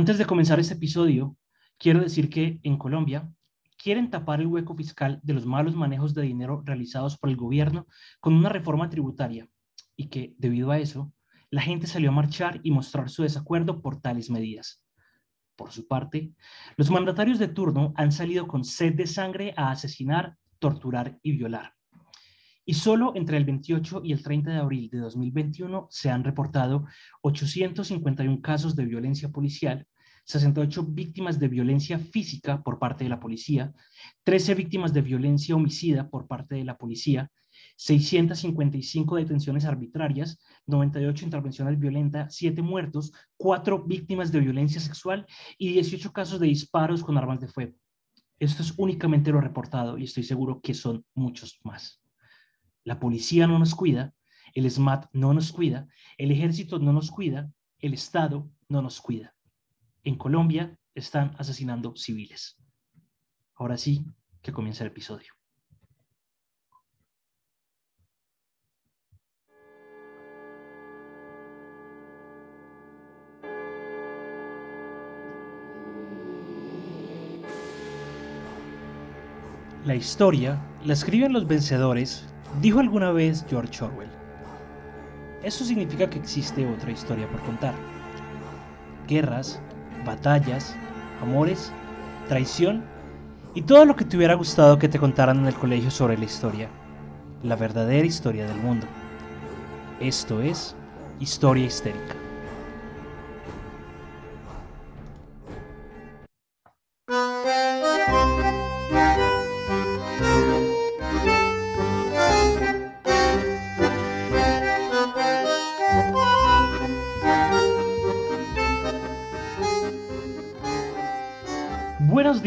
Antes de comenzar este episodio, quiero decir que en Colombia quieren tapar el hueco fiscal de los malos manejos de dinero realizados por el gobierno con una reforma tributaria y que, debido a eso, la gente salió a marchar y mostrar su desacuerdo por tales medidas. Por su parte, los mandatarios de turno han salido con sed de sangre a asesinar, torturar y violar. Y solo entre el 28 y el 30 de abril de 2021 se han reportado 851 casos de violencia policial, 68 víctimas de violencia física por parte de la policía, 13 víctimas de violencia homicida por parte de la policía, 655 detenciones arbitrarias, 98 intervenciones violentas, 7 muertos, 4 víctimas de violencia sexual y 18 casos de disparos con armas de fuego. Esto es únicamente lo reportado y estoy seguro que son muchos más. La policía no nos cuida, el SMAT no nos cuida, el ejército no nos cuida, el Estado no nos cuida. En Colombia están asesinando civiles. Ahora sí, que comienza el episodio. La historia la escriben los vencedores, dijo alguna vez George Orwell. Eso significa que existe otra historia por contar. Guerras, batallas, amores, traición y todo lo que te hubiera gustado que te contaran en el colegio sobre la historia, la verdadera historia del mundo. Esto es Historia Histérica.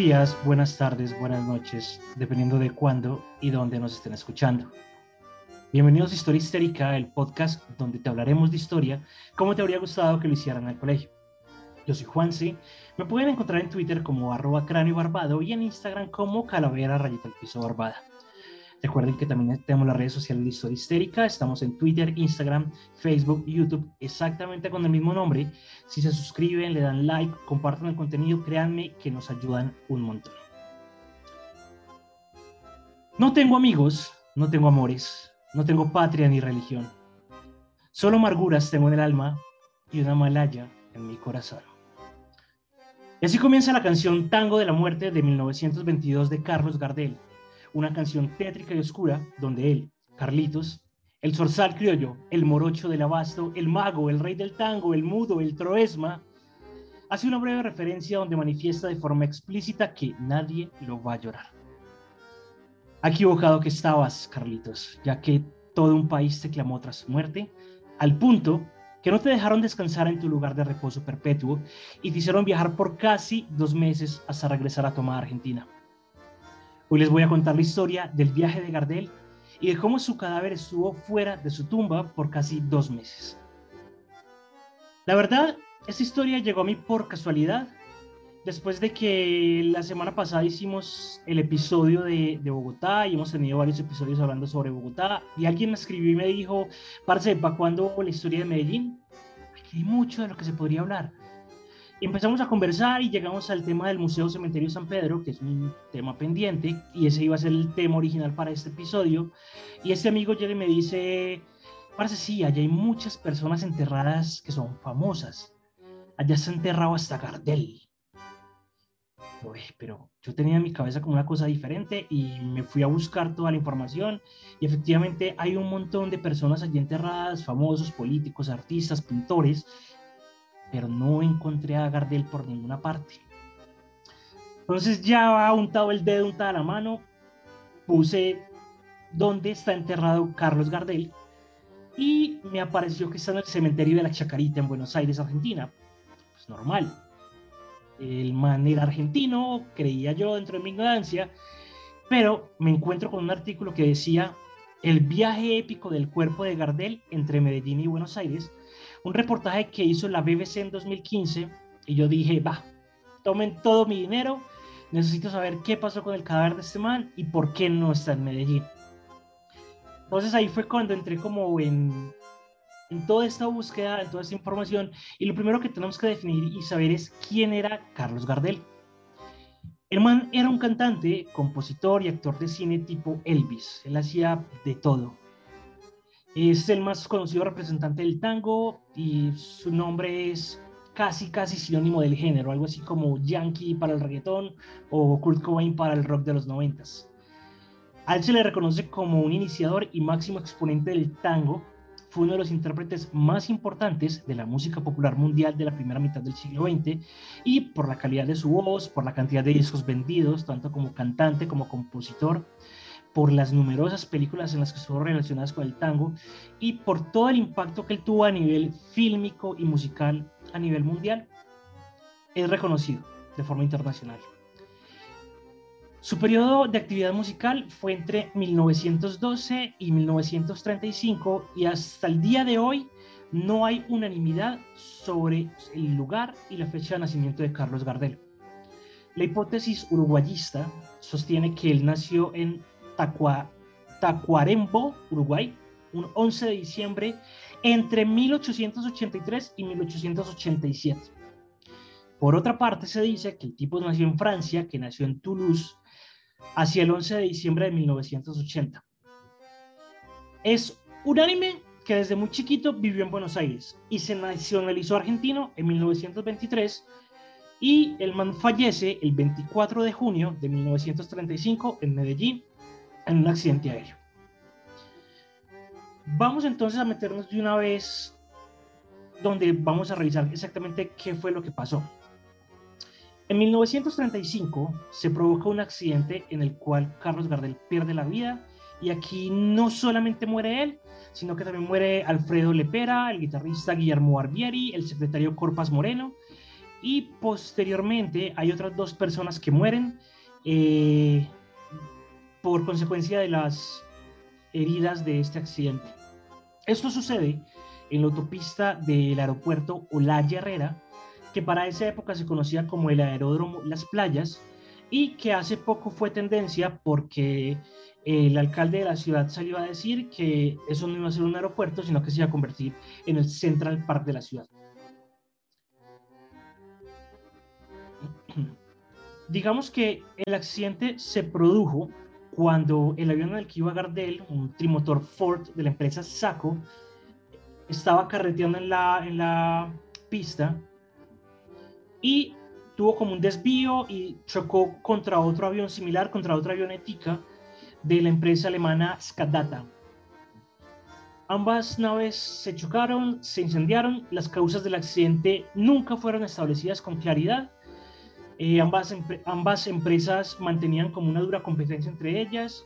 Días, buenas tardes, buenas noches, dependiendo de cuándo y dónde nos estén escuchando. Bienvenidos a Historia Histérica, el podcast donde te hablaremos de historia como te habría gustado que lo hicieran el colegio. Yo soy Juanse, me pueden encontrar en Twitter como arroba cráneo barbado y en Instagram como calavera rayita al piso barbada. Recuerden que también tenemos las redes sociales de Historia Histérica. Estamos en Twitter, Instagram, Facebook, YouTube, exactamente con el mismo nombre. Si se suscriben, le dan like, compartan el contenido, créanme que nos ayudan un montón. No tengo amigos, no tengo amores, no tengo patria ni religión. Solo amarguras tengo en el alma y una malaya en mi corazón. Y así comienza la canción Tango de la Muerte de 1922 de Carlos Gardel una canción tétrica y oscura donde él, Carlitos, el zorzal criollo, el morocho del abasto, el mago, el rey del tango, el mudo, el troesma, hace una breve referencia donde manifiesta de forma explícita que nadie lo va a llorar. Ha equivocado que estabas, Carlitos, ya que todo un país te clamó tras su muerte, al punto que no te dejaron descansar en tu lugar de reposo perpetuo y te hicieron viajar por casi dos meses hasta regresar a tomar Argentina. Hoy les voy a contar la historia del viaje de Gardel y de cómo su cadáver estuvo fuera de su tumba por casi dos meses. La verdad, esta historia llegó a mí por casualidad, después de que la semana pasada hicimos el episodio de, Bogotá y hemos tenido varios episodios hablando sobre Bogotá, y alguien me escribió y me dijo, Parce, ¿para cuándo la historia de Medellín? Aquí hay mucho de lo que se podría hablar empezamos a conversar y llegamos al tema del Museo Cementerio San Pedro, que es un tema pendiente, y ese iba a ser el tema original para este episodio. Y este amigo llega y me dice, parece sí, allá hay muchas personas enterradas que son famosas. Allá se ha enterrado hasta Gardel. pero yo tenía en mi cabeza como una cosa diferente y me fui a buscar toda la información y efectivamente hay un montón de personas allí enterradas, famosos, políticos, artistas, pintores, pero no encontré a Gardel por ninguna parte. Entonces ya untado el dedo, untada la mano, puse dónde está enterrado Carlos Gardel y me apareció que está en el cementerio de la Chacarita en Buenos Aires, Argentina. Pues normal. El man era argentino, creía yo dentro de mi ignorancia, pero me encuentro con un artículo que decía el viaje épico del cuerpo de Gardel entre Medellín y Buenos Aires un reportaje que hizo la BBC en 2015 y yo dije, va, tomen todo mi dinero, necesito saber qué pasó con el cadáver de este man y por qué no está en Medellín. Entonces ahí fue cuando entré como en, en toda esta búsqueda, en toda esta información, y lo primero que tenemos que definir y saber es quién era Carlos Gardel. El man era un cantante, compositor y actor de cine tipo Elvis. Él hacía de todo. Es el más conocido representante del tango y su nombre es casi, casi sinónimo del género, algo así como Yankee para el reggaetón o Kurt Cobain para el rock de los noventas. A él se le reconoce como un iniciador y máximo exponente del tango fue uno de los intérpretes más importantes de la música popular mundial de la primera mitad del siglo XX y por la calidad de su voz, por la cantidad de discos vendidos, tanto como cantante como compositor, por las numerosas películas en las que estuvo relacionadas con el tango y por todo el impacto que él tuvo a nivel fílmico y musical a nivel mundial, es reconocido de forma internacional. Su periodo de actividad musical fue entre 1912 y 1935 y hasta el día de hoy no hay unanimidad sobre el lugar y la fecha de nacimiento de Carlos Gardel. La hipótesis uruguayista sostiene que él nació en Tacuarembo, Uruguay, un 11 de diciembre entre 1883 y 1887. Por otra parte, se dice que el tipo nació en Francia, que nació en Toulouse, hacia el 11 de diciembre de 1980. Es unánime que desde muy chiquito vivió en Buenos Aires y se nacionalizó argentino en 1923 y el man fallece el 24 de junio de 1935 en Medellín en un accidente aéreo. Vamos entonces a meternos de una vez donde vamos a revisar exactamente qué fue lo que pasó. En 1935 se provoca un accidente en el cual Carlos Gardel pierde la vida y aquí no solamente muere él, sino que también muere Alfredo Lepera, el guitarrista Guillermo Barbieri, el secretario Corpas Moreno y posteriormente hay otras dos personas que mueren eh, por consecuencia de las heridas de este accidente. Esto sucede en la autopista del aeropuerto Olaya Herrera, que para esa época se conocía como el aeródromo Las Playas y que hace poco fue tendencia porque el alcalde de la ciudad salió a decir que eso no iba a ser un aeropuerto, sino que se iba a convertir en el Central Park de la ciudad. Digamos que el accidente se produjo cuando el avión en el que iba Gardel, un trimotor Ford de la empresa Saco, estaba carreteando en la, en la pista y tuvo como un desvío y chocó contra otro avión similar, contra otra avionética de la empresa alemana Skadata. Ambas naves se chocaron, se incendiaron, las causas del accidente nunca fueron establecidas con claridad. Eh, ambas, ambas empresas mantenían como una dura competencia entre ellas.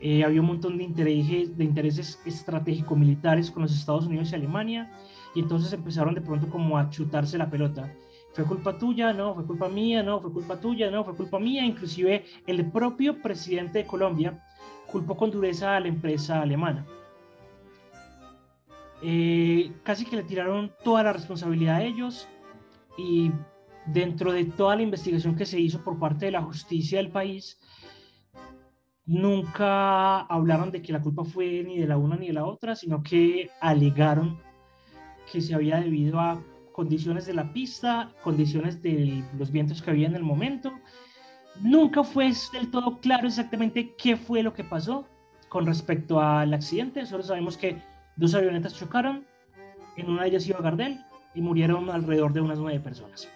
Eh, había un montón de intereses, de intereses estratégico-militares con los Estados Unidos y Alemania, y entonces empezaron de pronto como a chutarse la pelota fue culpa tuya, no, fue culpa mía, no, fue culpa tuya, no, fue culpa mía. Inclusive el propio presidente de Colombia culpó con dureza a la empresa alemana. Eh, casi que le tiraron toda la responsabilidad a ellos y dentro de toda la investigación que se hizo por parte de la justicia del país, nunca hablaron de que la culpa fue ni de la una ni de la otra, sino que alegaron que se había debido a condiciones de la pista, condiciones de los vientos que había en el momento. Nunca fue del todo claro exactamente qué fue lo que pasó con respecto al accidente. Solo sabemos que dos avionetas chocaron, en una de ellas iba Gardel y murieron alrededor de unas nueve personas.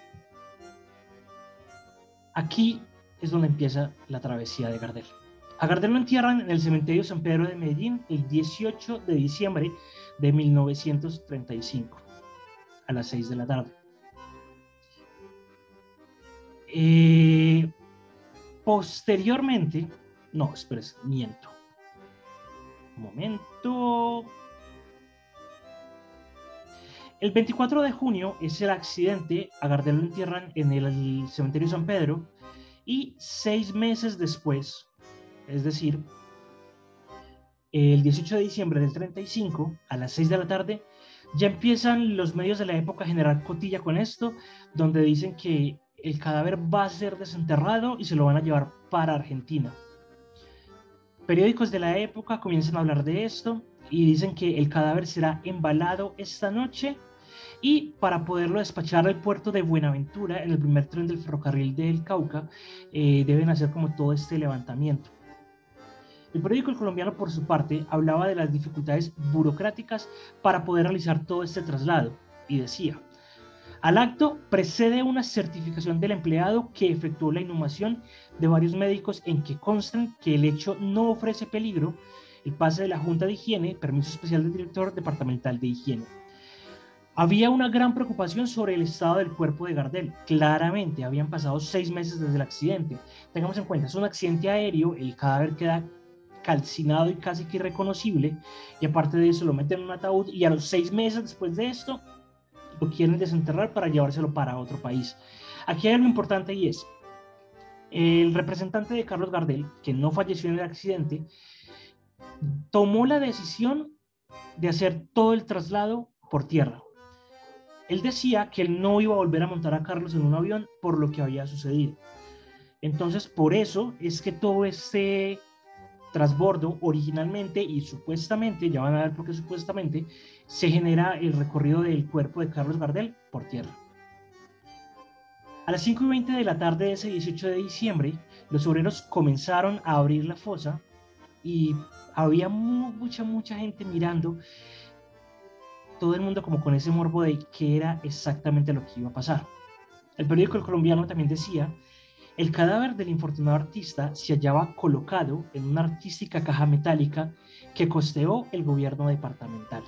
Aquí es donde empieza la travesía de Gardel. A Gardel lo entierran en el cementerio San Pedro de Medellín el 18 de diciembre de 1935 a las 6 de la tarde. Eh, posteriormente, no, espera, miento. Un momento. El 24 de junio es el accidente, a Gardel lo entierran en el cementerio San Pedro y seis meses después, es decir, el 18 de diciembre del 35, a las 6 de la tarde, ya empiezan los medios de la época a generar cotilla con esto, donde dicen que el cadáver va a ser desenterrado y se lo van a llevar para Argentina. Periódicos de la época comienzan a hablar de esto y dicen que el cadáver será embalado esta noche y para poderlo despachar al puerto de Buenaventura, en el primer tren del ferrocarril del Cauca, eh, deben hacer como todo este levantamiento. El periódico El Colombiano, por su parte, hablaba de las dificultades burocráticas para poder realizar todo este traslado y decía, al acto precede una certificación del empleado que efectuó la inhumación de varios médicos en que constan que el hecho no ofrece peligro, el pase de la Junta de Higiene, permiso especial del director departamental de higiene. Había una gran preocupación sobre el estado del cuerpo de Gardel. Claramente, habían pasado seis meses desde el accidente. Tengamos en cuenta, es un accidente aéreo, el cadáver queda calcinado y casi que irreconocible, y aparte de eso lo meten en un ataúd y a los seis meses después de esto lo quieren desenterrar para llevárselo para otro país. Aquí hay algo importante y es, el representante de Carlos Gardel, que no falleció en el accidente, tomó la decisión de hacer todo el traslado por tierra. Él decía que él no iba a volver a montar a Carlos en un avión por lo que había sucedido. Entonces, por eso es que todo este transbordo originalmente y supuestamente, ya van a ver por qué supuestamente, se genera el recorrido del cuerpo de Carlos Gardel por tierra. A las 5 y 20 de la tarde de ese 18 de diciembre, los obreros comenzaron a abrir la fosa y había mucha, mucha gente mirando todo el mundo como con ese morbo de qué era exactamente lo que iba a pasar. El periódico Colombiano también decía, el cadáver del infortunado artista se hallaba colocado en una artística caja metálica que costeó el gobierno departamental.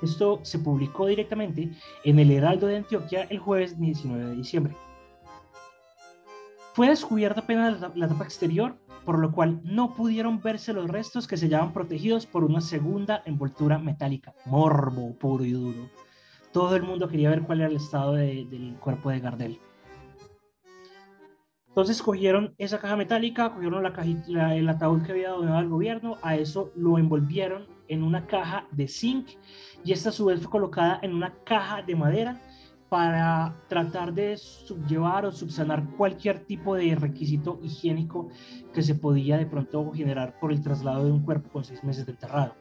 Esto se publicó directamente en el Heraldo de Antioquia el jueves 19 de diciembre. Fue descubierta apenas la tapa exterior por lo cual no pudieron verse los restos que se hallaban protegidos por una segunda envoltura metálica. Morbo puro y duro. Todo el mundo quería ver cuál era el estado del cuerpo de Gardel. Entonces cogieron esa caja metálica, cogieron la el ataúd que había donado el gobierno, a eso lo envolvieron en una caja de zinc y esta a su vez fue colocada en una caja de madera para tratar de subllevar o subsanar cualquier tipo de requisito higiénico que se podía de pronto generar por el traslado de un cuerpo con seis meses de enterrado.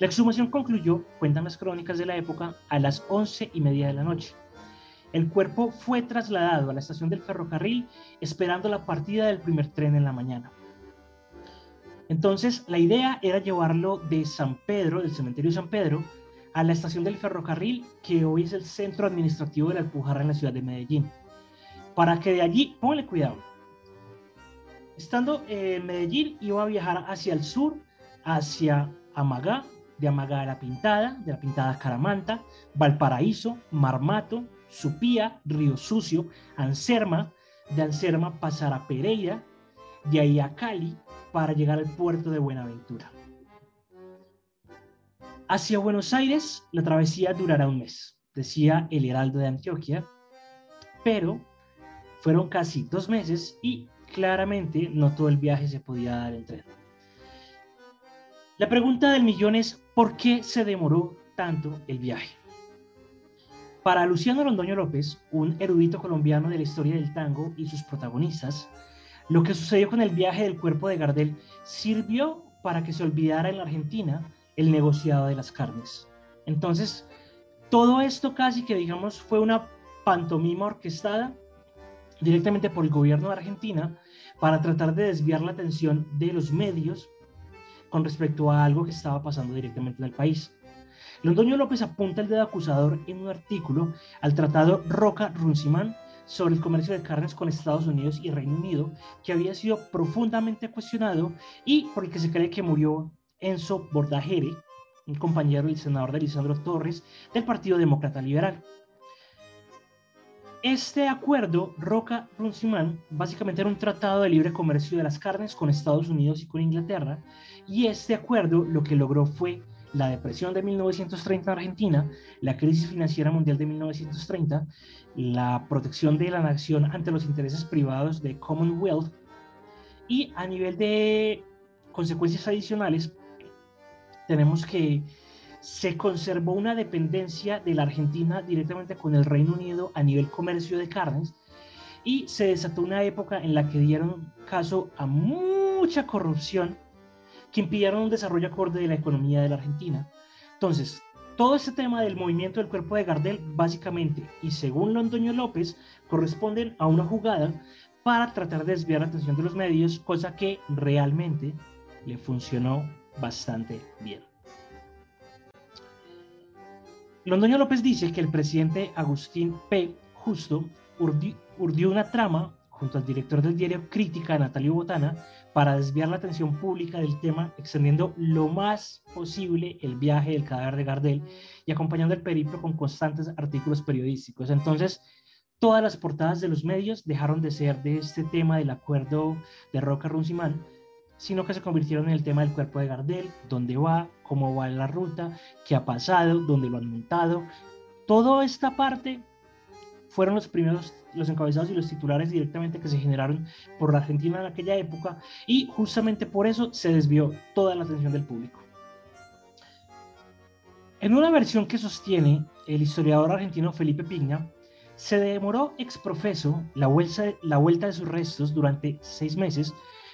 La exhumación concluyó, cuentan las crónicas de la época, a las once y media de la noche. El cuerpo fue trasladado a la estación del ferrocarril esperando la partida del primer tren en la mañana. Entonces, la idea era llevarlo de San Pedro, del cementerio de San Pedro, a la estación del ferrocarril, que hoy es el centro administrativo de la Alpujarra en la ciudad de Medellín. Para que de allí, póngale cuidado, estando en Medellín, iba a viajar hacia el sur, hacia Amagá, de Amagá a La Pintada, de La Pintada Caramanta, Valparaíso, Marmato, Supía, Río Sucio, Anserma, de Anserma pasar a Pereira, de ahí a Cali, para llegar al puerto de Buenaventura. Hacia Buenos Aires, la travesía durará un mes, decía el Heraldo de Antioquia, pero fueron casi dos meses y claramente no todo el viaje se podía dar en tren. La pregunta del millón es, ¿por qué se demoró tanto el viaje? Para Luciano Londoño López, un erudito colombiano de la historia del tango y sus protagonistas, lo que sucedió con el viaje del cuerpo de Gardel sirvió para que se olvidara en la Argentina el negociado de las carnes. Entonces, todo esto casi que digamos fue una pantomima orquestada directamente por el gobierno de Argentina para tratar de desviar la atención de los medios con respecto a algo que estaba pasando directamente en el país. Londoño López apunta el dedo acusador en un artículo al tratado Roca-Runciman sobre el comercio de carnes con Estados Unidos y Reino Unido, que había sido profundamente cuestionado y por el que se cree que murió Enzo Bordajere, un compañero del senador de Lisandro Torres del Partido Demócrata Liberal. Este acuerdo, Roca-Runciman, básicamente era un tratado de libre comercio de las carnes con Estados Unidos y con Inglaterra, y este acuerdo lo que logró fue la depresión de 1930 en Argentina, la crisis financiera mundial de 1930, la protección de la nación ante los intereses privados de Commonwealth, y a nivel de consecuencias adicionales, tenemos que se conservó una dependencia de la Argentina directamente con el Reino Unido a nivel comercio de carnes y se desató una época en la que dieron caso a mucha corrupción que impidieron un desarrollo acorde de la economía de la Argentina. Entonces, todo este tema del movimiento del cuerpo de Gardel, básicamente, y según Londoño López, corresponden a una jugada para tratar de desviar la atención de los medios, cosa que realmente le funcionó bastante bien. Londoño López dice que el presidente Agustín P. Justo urdió una trama junto al director del diario Crítica, Natalio Botana, para desviar la atención pública del tema, extendiendo lo más posible el viaje del cadáver de Gardel y acompañando el periplo con constantes artículos periodísticos. Entonces, todas las portadas de los medios dejaron de ser de este tema del acuerdo de Roca Runciman, sino que se convirtieron en el tema del cuerpo de Gardel, dónde va, cómo va la ruta, qué ha pasado, dónde lo han montado. Toda esta parte fueron los primeros, los encabezados y los titulares directamente que se generaron por la Argentina en aquella época y justamente por eso se desvió toda la atención del público. En una versión que sostiene el historiador argentino Felipe Piña, se demoró exprofeso la la vuelta de sus restos durante seis meses,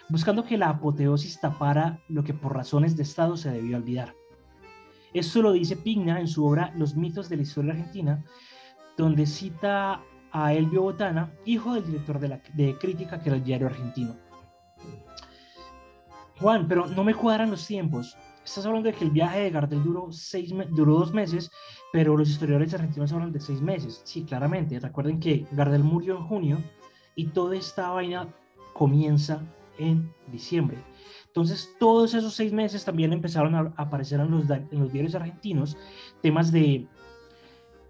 buscando que la apoteosis tapara lo que por razones de Estado se debió olvidar. Esto lo dice Pigna en su obra Los mitos de la historia argentina, donde cita a Elvio Botana, hijo del director de, la, de crítica que era el diario argentino. Juan, pero no me cuadran los tiempos. Estás hablando de que el viaje de Gardel duró, seis, duró dos meses, pero los historiadores argentinos hablan de seis meses. Sí, claramente. Recuerden que Gardel murió en junio y toda esta vaina comienza en diciembre. Entonces, todos esos seis meses también empezaron a aparecer en los, diarios argentinos temas de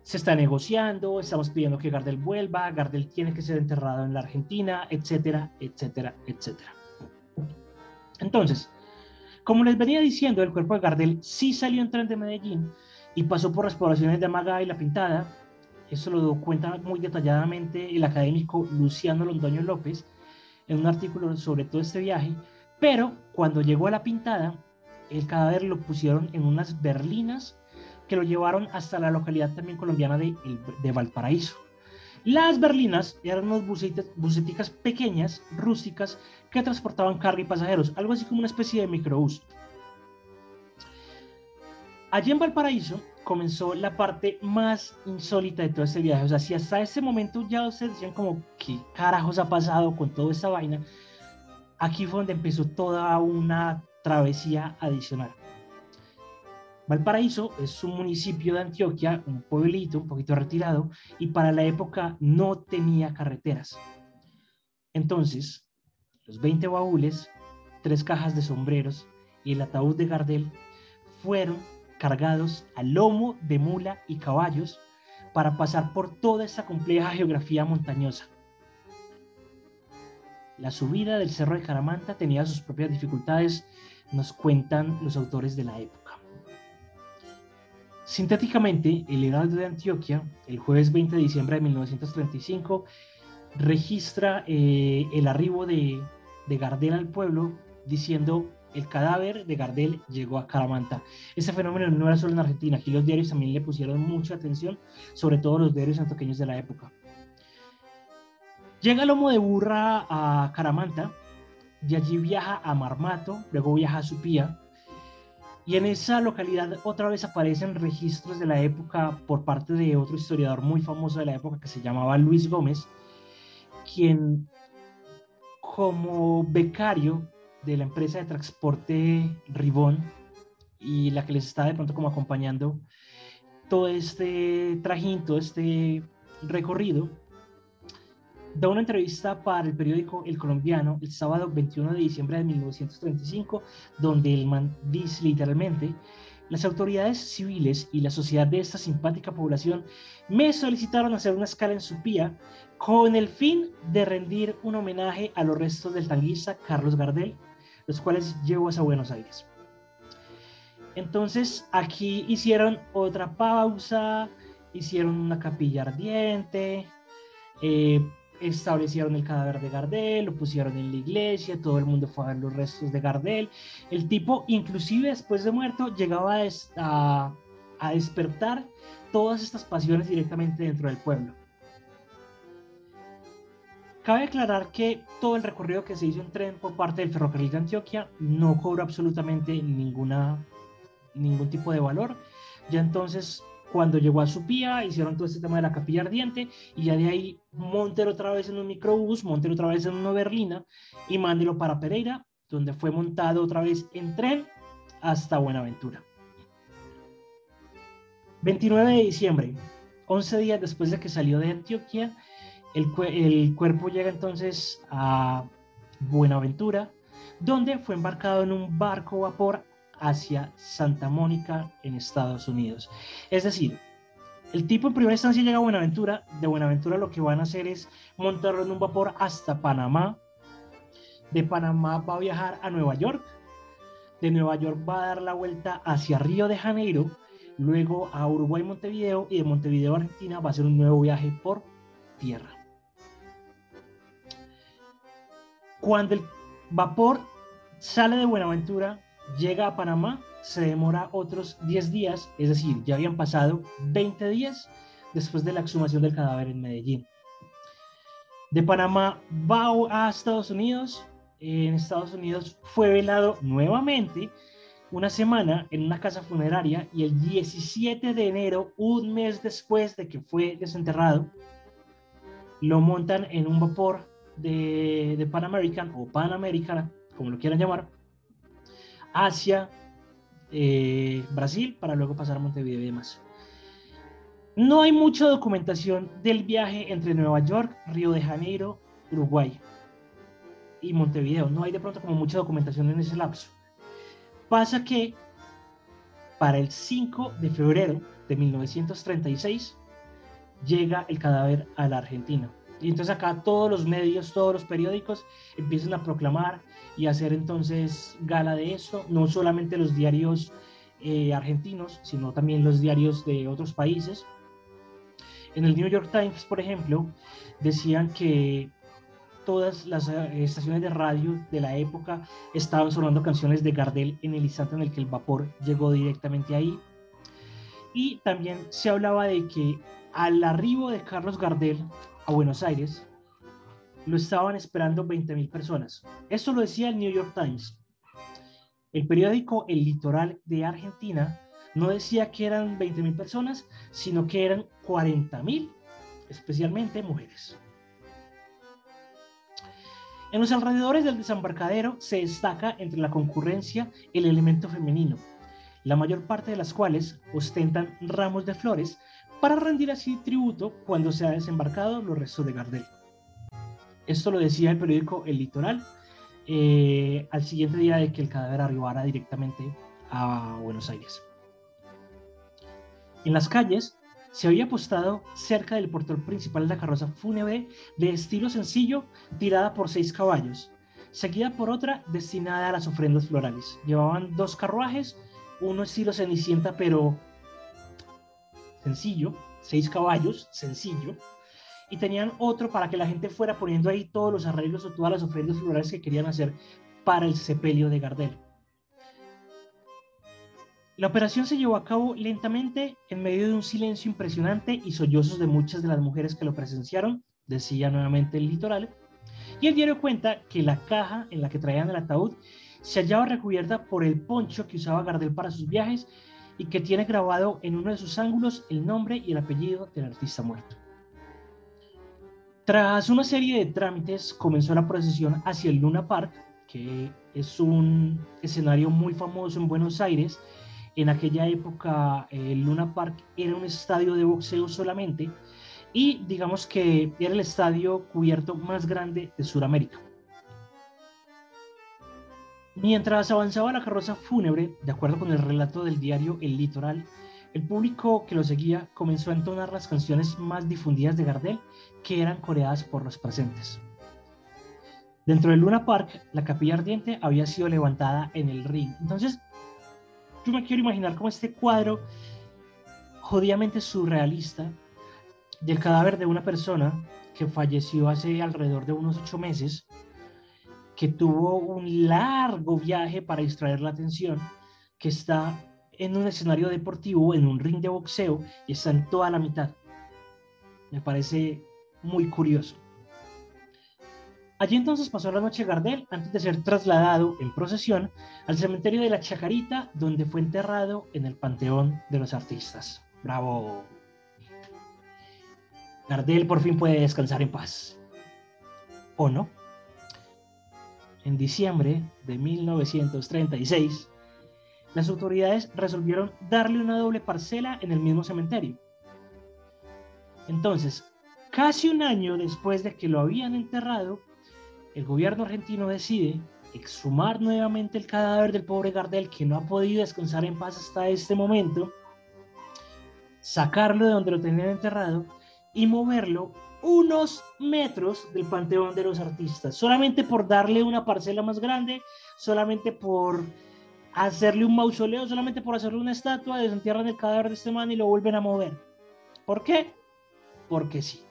se está negociando, estamos pidiendo que Gardel vuelva, Gardel tiene que ser enterrado en la Argentina, etcétera, etcétera, etcétera. Entonces, como les venía diciendo, el cuerpo de Gardel sí salió en tren de Medellín y pasó por las poblaciones de Amaga y La Pintada. Eso lo cuenta muy detalladamente el académico Luciano Londoño López en un artículo sobre todo este viaje. Pero cuando llegó a La Pintada, el cadáver lo pusieron en unas berlinas que lo llevaron hasta la localidad también colombiana de, de Valparaíso. Las berlinas eran unas buceticas pequeñas, rústicas, que transportaban carga y pasajeros, algo así como una especie de microbús. Allí en Valparaíso comenzó la parte más insólita de todo este viaje. O sea, si hasta ese momento ya ustedes decían como, ¿qué carajos ha pasado con toda esta vaina? Aquí fue donde empezó toda una travesía adicional. Valparaíso es un municipio de Antioquia, un pueblito un poquito retirado, y para la época no tenía carreteras. Entonces, los 20 baúles, tres cajas de sombreros y el ataúd de Gardel fueron cargados a lomo de mula y caballos para pasar por toda esa compleja geografía montañosa. La subida del Cerro de Caramanta tenía sus propias dificultades, nos cuentan los autores de la época. Sintéticamente, el Heraldo de Antioquia, el jueves 20 de diciembre de 1935, registra eh, el arribo de, Gardel al pueblo diciendo el cadáver de Gardel llegó a Caramanta. Ese fenómeno no era solo en Argentina, aquí los diarios también le pusieron mucha atención, sobre todo los diarios antioqueños de la época. Llega Lomo de Burra a Caramanta, de allí viaja a Marmato, luego viaja a Supía, y en esa localidad otra vez aparecen registros de la época por parte de otro historiador muy famoso de la época que se llamaba Luis Gómez, quien como becario de la empresa de transporte Ribón y la que les está de pronto como acompañando todo este trajín, todo este recorrido, da una entrevista para el periódico El Colombiano el sábado 21 de diciembre de 1935, donde el man dice literalmente, las autoridades civiles y la sociedad de esta simpática población me solicitaron hacer una escala en Supía con el fin de rendir un homenaje a los restos del tanguista Carlos Gardel, los cuales llevo a Buenos Aires. Entonces aquí hicieron otra pausa, hicieron una capilla ardiente, eh, establecieron el cadáver de Gardel, lo pusieron en la iglesia, todo el mundo fue a ver los restos de Gardel. El tipo, inclusive después de muerto, llegaba a despertar todas estas pasiones directamente dentro del pueblo. Cabe aclarar que todo el recorrido que se hizo en tren por parte del ferrocarril de Antioquia no cobró absolutamente ninguna, ningún tipo de valor. Ya entonces, cuando llegó a Supía, hicieron todo este tema de la capilla ardiente y ya de ahí Montero otra vez en un microbús, Montero otra vez en una berlina y mándelo para Pereira, donde fue montado otra vez en tren hasta Buenaventura. 29 de diciembre, 11 días después de que salió de Antioquia, el, cuerpo llega entonces a Buenaventura, donde fue embarcado en un barco vapor hacia Santa Mónica en Estados Unidos. Es decir, el tipo en primera instancia llega a Buenaventura, de Buenaventura lo que van a hacer es montarlo en un vapor hasta Panamá, de Panamá va a viajar a Nueva York, de Nueva York va a dar la vuelta hacia Río de Janeiro, luego a Uruguay, Montevideo y de Montevideo, Argentina, va a hacer un nuevo viaje por tierra. Cuando el vapor sale de Buenaventura, llega a Panamá, se demora otros 10 días, es decir, ya habían pasado 20 días después de la exhumación del cadáver en Medellín. De Panamá va a Estados Unidos, en Estados Unidos fue velado nuevamente una semana en una casa funeraria y el 17 de enero, un mes después de que fue desenterrado, lo montan en un vapor de, de Pan American o Pan American, como lo quieran llamar, hacia eh, Brasil para luego pasar a Montevideo y demás. No hay mucha documentación del viaje entre Nueva York, Río de Janeiro, Uruguay y Montevideo. No hay de pronto como mucha documentación en ese lapso. Pasa que para el 5 de febrero de 1936 llega el cadáver a la Argentina. Y entonces acá todos los medios, todos los periódicos empiezan a proclamar y hacer entonces gala de eso, no solamente los diarios eh, argentinos, sino también los diarios de otros países. En el New York Times, por ejemplo, decían que todas las eh, estaciones de radio de la época estaban sonando canciones de Gardel en el instante en el que el vapor llegó directamente ahí. Y también se hablaba de que al arribo de Carlos Gardel a Buenos Aires, lo estaban esperando 20.000 personas. Esto lo decía el New York Times. El periódico El Litoral de Argentina no decía que eran 20.000 personas, sino que eran 40.000, especialmente mujeres. En los alrededores del desembarcadero se destaca entre la concurrencia el elemento femenino, la mayor parte de las cuales ostentan ramos de flores para rendir así tributo cuando se ha desembarcado los restos de Gardel. Esto lo decía el periódico El Litoral eh, al siguiente día de que el cadáver arribara directamente a Buenos Aires. En las calles se había apostado cerca del portal principal de la carroza fúnebre de estilo sencillo tirada por seis caballos, seguida por otra destinada a las ofrendas florales. Llevaban dos carruajes, uno estilo cenicienta pero sencillo, seis caballos, sencillo, y tenían otro para que la gente fuera poniendo ahí todos los arreglos o todas las ofrendas florales que querían hacer para el sepelio de Gardel. La operación se llevó a cabo lentamente en medio de un silencio impresionante y sollozos de muchas de las mujeres que lo presenciaron, decía nuevamente el litoral, y el diario cuenta que la caja en la que traían el ataúd se hallaba recubierta por el poncho que usaba Gardel para sus viajes y que tiene grabado en uno de sus ángulos el nombre y el apellido del artista muerto. Tras una serie de trámites, comenzó la procesión hacia el Luna Park, que es un escenario muy famoso en Buenos Aires en aquella época el Luna Park era un estadio de boxeo solamente y digamos que era el estadio cubierto más grande de Sudamérica. Mientras avanzaba la carroza fúnebre, de acuerdo con el relato del diario El Litoral, el público que lo seguía comenzó a entonar las canciones más difundidas de Gardel que eran coreadas por los presentes. Dentro del Luna Park, la capilla ardiente había sido levantada en el ring. Entonces, yo me quiero imaginar como este cuadro jodidamente surrealista del cadáver de una persona que falleció hace alrededor de unos ocho meses, que tuvo un largo viaje para distraer la atención, que está en un escenario deportivo, en un ring de boxeo, y está en toda la mitad. Me parece muy curioso. Allí entonces pasó la noche Gardel antes de ser trasladado en procesión al cementerio de la Chacarita, donde fue enterrado en el Panteón de los Artistas. ¡Bravo! Gardel por fin puede descansar en paz. ¿O no? En diciembre de 1936, las autoridades resolvieron darle una doble parcela en el mismo cementerio. Entonces, casi un año después de que lo habían enterrado, el gobierno argentino decide exhumar nuevamente el cadáver del pobre Gardel, que no ha podido descansar en paz hasta este momento, sacarlo de donde lo tenían enterrado y moverlo unos metros del Panteón de los Artistas, solamente por darle una parcela más grande, solamente por hacerle un mausoleo, solamente por hacerle una estatua, desentierran el cadáver de este man y lo vuelven a mover. ¿Por qué? Porque sí.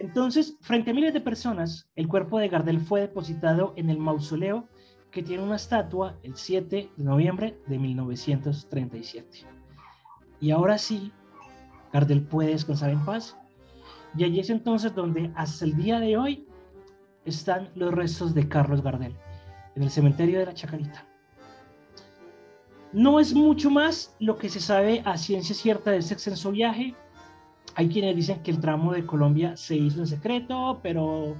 Entonces, frente a miles de personas, el cuerpo de Gardel fue depositado en el mausoleo que tiene una estatua el 7 de noviembre de 1937. Y ahora sí, Gardel puede descansar en paz. Y allí es entonces donde hasta el día de hoy están los restos de Carlos Gardel, en el cementerio de la Chacarita. No es mucho más lo que se sabe a ciencia cierta de este extenso viaje. Hay quienes dicen que el tramo de Colombia se hizo en secreto, pero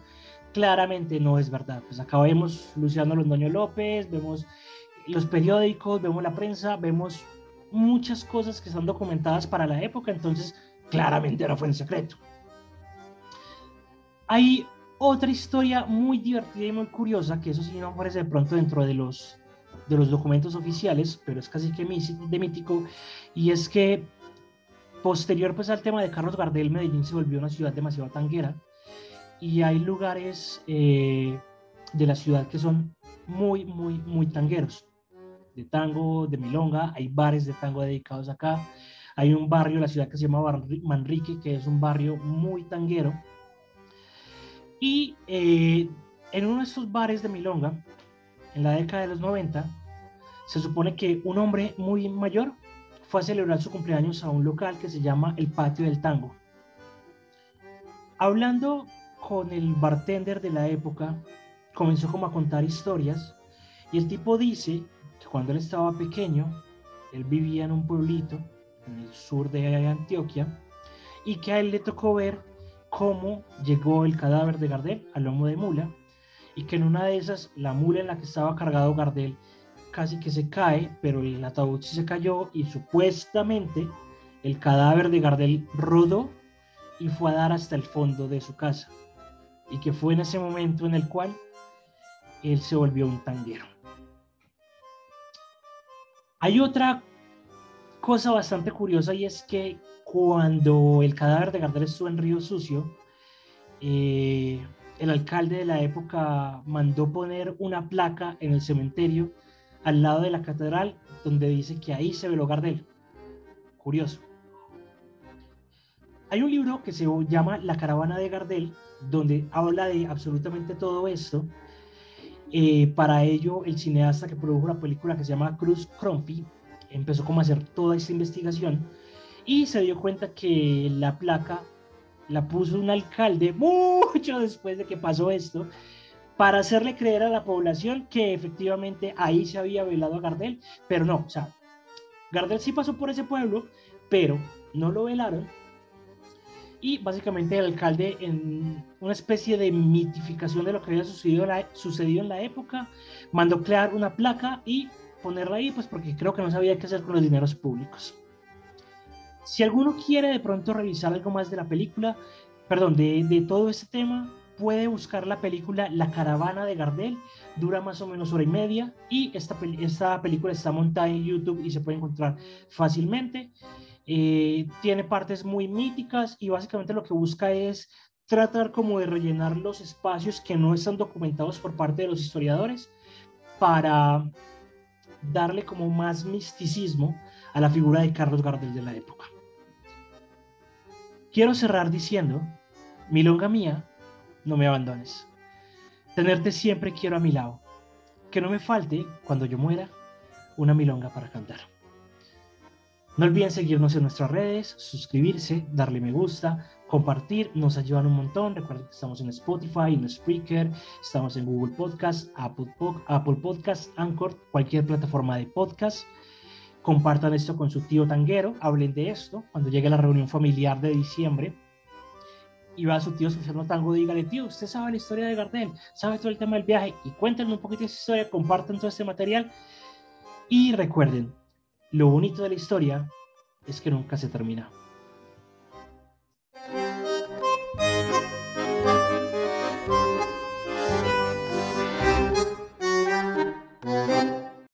claramente no es verdad. Pues acá vemos Luciano Londoño López, vemos los periódicos, vemos la prensa, vemos muchas cosas que están documentadas para la época, entonces claramente no fue en secreto. Hay otra historia muy divertida y muy curiosa, que eso sí no aparece de pronto dentro de los, de los documentos oficiales, pero es casi que de mítico, y es que posterior pues al tema de Carlos Gardel, Medellín se volvió una ciudad demasiado tanguera, y hay lugares eh, de la ciudad que son muy, muy, muy tangueros de tango, de milonga, hay bares de tango dedicados acá, hay un barrio en la ciudad que se llama Manrique, que es un barrio muy tanguero, y eh, en uno de estos bares de milonga, en la década de los 90, se supone que un hombre muy mayor fue a celebrar su cumpleaños a un local que se llama el Patio del Tango. Hablando con el bartender de la época, comenzó como a contar historias y el tipo dice cuando él estaba pequeño, él vivía en un pueblito en el sur de Antioquia y que a él le tocó ver cómo llegó el cadáver de Gardel al lomo de mula y que en una de esas la mula en la que estaba cargado Gardel casi que se cae, pero el ataúd se cayó y supuestamente el cadáver de Gardel rodó y fue a dar hasta el fondo de su casa y que fue en ese momento en el cual él se volvió un tanguero. Hay otra cosa bastante curiosa y es que cuando el cadáver de Gardel estuvo en Río Sucio, eh, el alcalde de la época mandó poner una placa en el cementerio al lado de la catedral donde dice que ahí se veló Gardel. Curioso. Hay un libro que se llama La caravana de Gardel, donde habla de absolutamente todo esto eh, para ello, el cineasta que produjo la película que se llama Cruz Crumpy empezó como a hacer toda esta investigación y se dio cuenta que la placa la puso un alcalde mucho después de que pasó esto para hacerle creer a la población que efectivamente ahí se había velado a Gardel, pero no, o sea, Gardel sí pasó por ese pueblo, pero no lo velaron y básicamente el alcalde en una especie de mitificación de lo que había sucedido, la, sucedido en la época, mandó crear una placa y ponerla ahí, pues porque creo que no sabía qué hacer con los dineros públicos. Si alguno quiere de pronto revisar algo más de la película, perdón, de, de todo este tema, puede buscar la película La Caravana de Gardel, dura más o menos hora y media y esta, película está montada en YouTube y se puede encontrar fácilmente. Eh, tiene partes muy míticas y básicamente lo que busca es tratar como de rellenar los espacios que no están documentados por parte de los historiadores para darle como más misticismo a la figura de Carlos Gardel de la época. Quiero cerrar diciendo, milonga mía, no me abandones. Tenerte siempre quiero a mi lado. Que no me falte, cuando yo muera, una milonga para cantar. No olviden seguirnos en nuestras redes, suscribirse, darle me gusta, compartir, nos ayudan un montón. Recuerden que estamos en Spotify, en Spreaker, estamos en Google Podcast, Apple, Podcast, Anchor, cualquier plataforma de podcast. Compartan esto con su tío tanguero, hablen de esto cuando llegue la reunión familiar de diciembre. Y va a su tío Susano Tango, dígale, tío, usted sabe la historia de Gardel, sabe todo el tema del viaje y cuéntenme un poquito esa historia, compartan todo este material. Y recuerden, lo bonito de la historia es que nunca se termina.